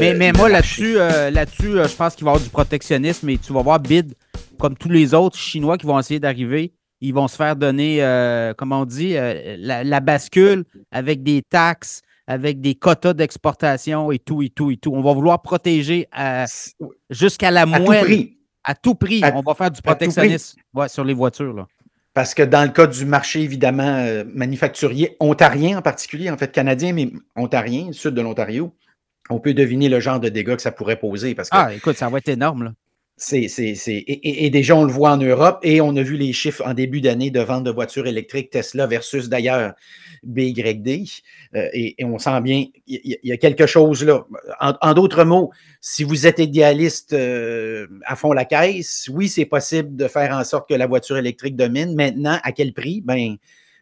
mais, moi, là-dessus, là-dessus je pense qu'il va y avoir du protectionnisme et tu vas voir BID, comme tous les autres Chinois qui vont essayer d'arriver, ils vont se faire donner, comment on dit, la, bascule avec des taxes, avec des quotas d'exportation et tout, et tout, et tout. On va vouloir protéger jusqu'à la moelle. À tout prix. on va faire du protectionnisme sur les voitures. Là. Parce que dans le cas du marché, évidemment, euh, manufacturier, ontarien en particulier, en fait canadien, mais ontarien, sud de l'Ontario, on peut deviner le genre de dégâts que ça pourrait poser. Parce que, ah, écoute, ça va être énorme. Là. C'est, c'est, et, déjà, on le voit en Europe et on a vu les chiffres en début d'année de vente de voitures électriques Tesla versus d'ailleurs BYD. Euh, et, on sent bien, il y, a quelque chose là. En, d'autres mots, si vous êtes idéaliste euh, à fond la caisse, oui, c'est possible de faire en sorte que la voiture électrique domine. Maintenant, à quel prix? Ben,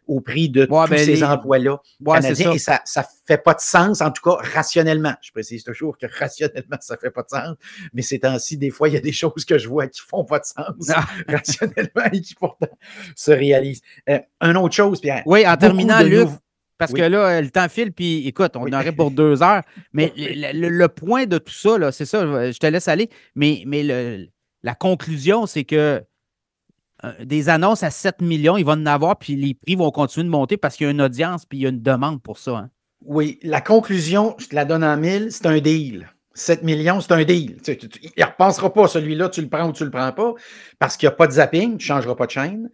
au prix de tous ben, ces emplois-là canadiens. Et ça ne fait pas de sens, en tout cas rationnellement. Je précise toujours que rationnellement, ça ne fait pas de sens. Mais ces temps-ci, des fois, il y a des choses que je vois qui ne font pas de sens ah. rationnellement et qui pourtant se réalisent. Euh, une autre chose, Pierre. Oui, en terminant, Luc, parce que là, le temps file, puis écoute, on aurait pour deux heures. Mais le, point de tout ça, c'est ça, je te laisse aller. Mais, mais la conclusion, c'est que des annonces à 7 millions, ils vont en avoir, puis les prix vont continuer de monter parce qu'il y a une audience, puis il y a une demande pour ça. Hein. Oui, la conclusion, je te la donne en mille, c'est un deal. 7 millions, c'est un deal. il ne repensera pas, celui-là, tu le prends ou tu ne le prends pas, parce qu'il n'y a pas de zapping, tu ne changeras pas de chaîne.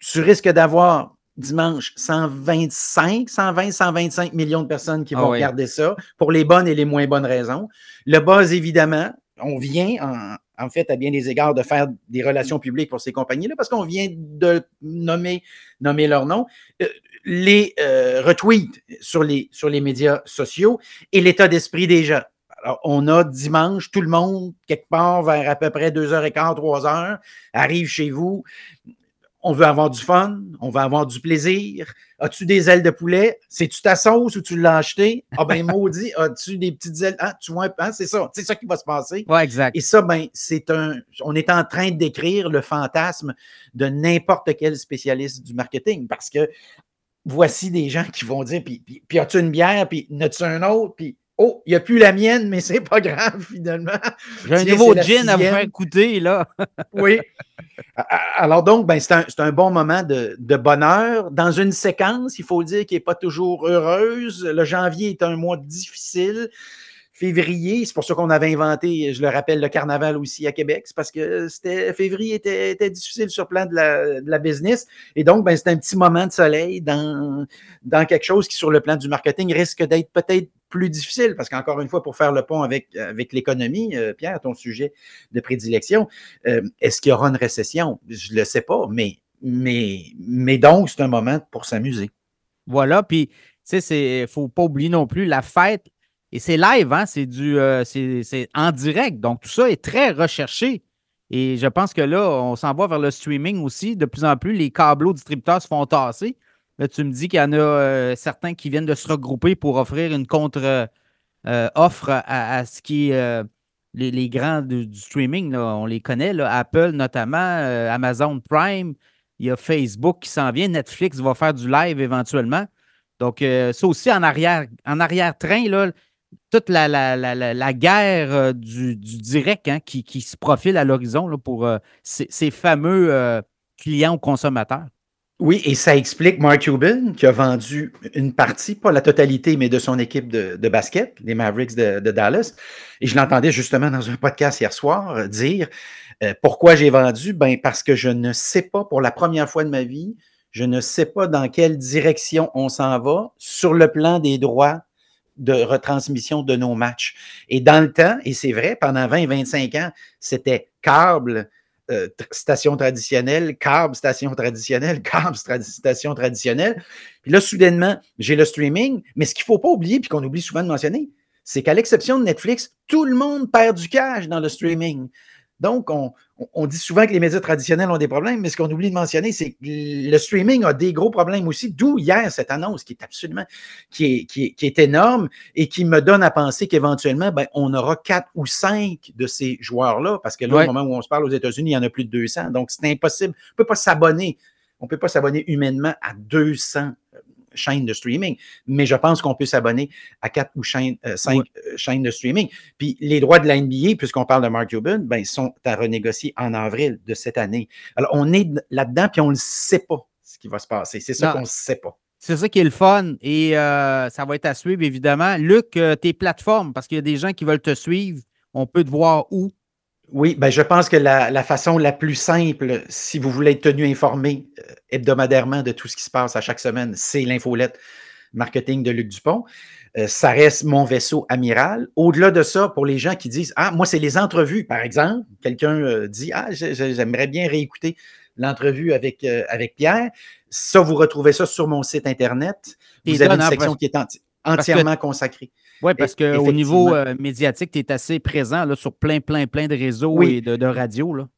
Tu risques d'avoir dimanche 125, 120, 125 millions de personnes qui ah vont regarder ça pour les bonnes et les moins bonnes raisons. Le buzz, évidemment, on vient en, fait, à bien des égards, de faire des relations publiques pour ces compagnies-là, parce qu'on vient de nommer, nommer leur nom, euh, les euh, retweets sur les, sur les médias sociaux et l'état d'esprit des gens. Alors, on a dimanche, tout le monde, quelque part vers à peu près 2h15, 3h, arrive chez vous on veut avoir du fun, on veut avoir du plaisir. As-tu des ailes de poulet? C'est-tu ta sauce ou tu l'as acheté? Ah ben maudit, as-tu des petites ailes? Ah, tu vois, hein, c'est ça, c'est ça qui va se passer. Oui, exact. Et ça, ben, c'est un. On est en train de décrire le fantasme de n'importe quel spécialiste du marketing parce que voici des gens qui vont dire, puis, puis, as-tu une bière, puis as-tu un autre, puis Oh, il n'y a plus la mienne, mais c'est pas grave finalement. J'ai un nouveau gin à vous faire écouter, là. oui. Alors donc, ben, c'est un, bon moment de, bonheur. Dans une séquence, il faut dire, qui n'est pas toujours heureuse. Le janvier est un mois difficile février. C'est pour ça qu'on avait inventé, je le rappelle, le carnaval aussi à Québec. C'est parce que c'était février était, difficile sur le plan de la, business. Et donc, ben, c'est un petit moment de soleil dans, dans quelque chose qui, sur le plan du marketing, risque d'être peut-être plus difficile, parce qu'encore une fois, pour faire le pont avec, avec l'économie, euh, Pierre, ton sujet de prédilection, euh, est-ce qu'il y aura une récession? Je ne le sais pas, mais, mais, mais donc, c'est un moment pour s'amuser. Voilà, puis, tu sais, il ne faut pas oublier non plus la fête et c'est live, hein? c'est du euh, c'est en direct. Donc, tout ça est très recherché. Et je pense que là, on s'en va vers le streaming aussi. De plus en plus, les câbleaux distributeurs se font tasser. Tu me dis qu'il y en a euh, certains qui viennent de se regrouper pour offrir une contre-offre euh, à, ce qui est les, grands du, streaming. On les connaît, Apple notamment, Amazon Prime. Il y a Facebook qui s'en vient. Netflix va faire du live éventuellement. Donc, ça aussi en arrière, en arrière-train, toute la, la, guerre euh, du, direct hein, qui, se profile à l'horizon pour euh, ces, fameux euh, clients ou consommateurs. Oui, et ça explique Mark Cuban qui a vendu une partie, pas la totalité, mais de son équipe de, basket, les Mavericks de, Dallas. Et je l'entendais justement dans un podcast hier soir dire pourquoi j'ai vendu? Ben parce que je ne sais pas, pour la première fois de ma vie, je ne sais pas dans quelle direction on s'en va sur le plan des droits de retransmission de nos matchs. Et dans le temps, et c'est vrai, pendant 20 25 ans, c'était câble, euh, station traditionnelle, câble, station traditionnelle, câble, station traditionnelle. Puis là, soudainement, j'ai le streaming, mais ce qu'il ne faut pas oublier, puis qu'on oublie souvent de mentionner, c'est qu'à l'exception de Netflix, tout le monde perd du cash dans le streaming. Donc, on, dit souvent que les médias traditionnels ont des problèmes, mais ce qu'on oublie de mentionner, c'est que le streaming a des gros problèmes aussi, d'où hier cette annonce qui est absolument, qui est, qui est, énorme et qui me donne à penser qu'éventuellement, ben, on aura quatre ou cinq de ces joueurs-là, parce que là, au moment où on se parle aux États-Unis, il y en a plus de 200. Donc, c'est impossible. On ne peut pas s'abonner. On ne peut pas s'abonner humainement à 200 chaînes de streaming. Mais je pense qu'on peut s'abonner à quatre ou cinq chaînes de streaming. Puis les droits de la NBA, puisqu'on parle de Mark Cuban, ben, sont à renégocier en avril de cette année. Alors, on est là-dedans, puis on ne sait pas ce qui va se passer. C'est ça qu'on ne sait pas. C'est ça qui est le fun et ça va être à suivre, évidemment. Luc, tes plateformes, parce qu'il y a des gens qui veulent te suivre, on peut te voir où? Oui, ben je pense que la, façon la plus simple, si vous voulez être tenu informé euh, hebdomadairement de tout ce qui se passe à chaque semaine, c'est l'infolette marketing de Luc Dupont. Euh, ça reste mon vaisseau amiral. Au-delà de ça, pour les gens qui disent Ah, moi, c'est les entrevues, par exemple. Quelqu'un euh, dit Ah, j'aimerais bien réécouter l'entrevue avec, avec Pierre. Ça, vous retrouvez ça sur mon site Internet. Vous avez une section qui est entièrement consacrée. Oui, parce qu'au niveau euh, médiatique, tu es assez présent là, sur plein, plein, plein de réseaux et de, de radios. Là.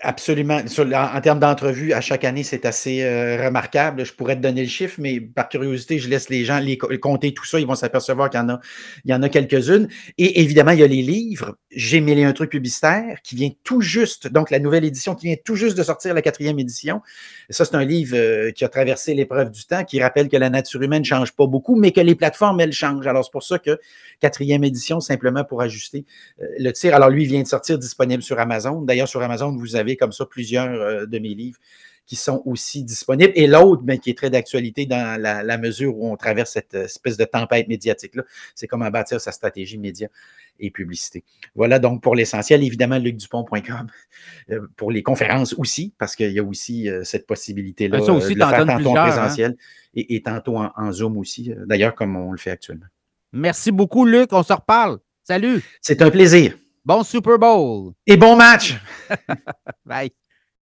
Absolument. en, termes d'entrevue, à chaque année, c'est assez euh, remarquable. Je pourrais te donner le chiffre, mais par curiosité, je laisse les gens les, compter tout ça. Ils vont s'apercevoir qu'il y en a, il y en a quelques-unes. Et évidemment, il y a les livres. J'ai mêlé un truc publicitaire qui vient tout juste, donc la nouvelle édition qui vient tout juste de sortir, la quatrième édition. ça, c'est un livre euh, qui a traversé l'épreuve du temps, qui rappelle que la nature humaine ne change pas beaucoup, mais que les plateformes, elles changent. Alors, c'est pour ça que quatrième édition, simplement pour ajuster euh, le tir. Alors, lui, vient de sortir disponible sur Amazon. D'ailleurs, sur Amazon, vous avez comme ça plusieurs euh, de mes livres qui sont aussi disponibles. Et l'autre, mais ben, qui est très d'actualité dans la, mesure où on traverse cette espèce de tempête médiatique-là, c'est comment bâtir sa stratégie média et publicité. Voilà donc pour l'essentiel. Évidemment, lucdupont.com euh, pour les conférences aussi, parce qu'il y a aussi euh, cette possibilité-là ça aussi, de le faire tantôt en hein? présentiel et, tantôt en Zoom aussi, d'ailleurs, comme on le fait actuellement. Merci beaucoup, Luc. On se reparle. Salut. C'est un plaisir. Bon Super Bowl. Et bon match. Bye.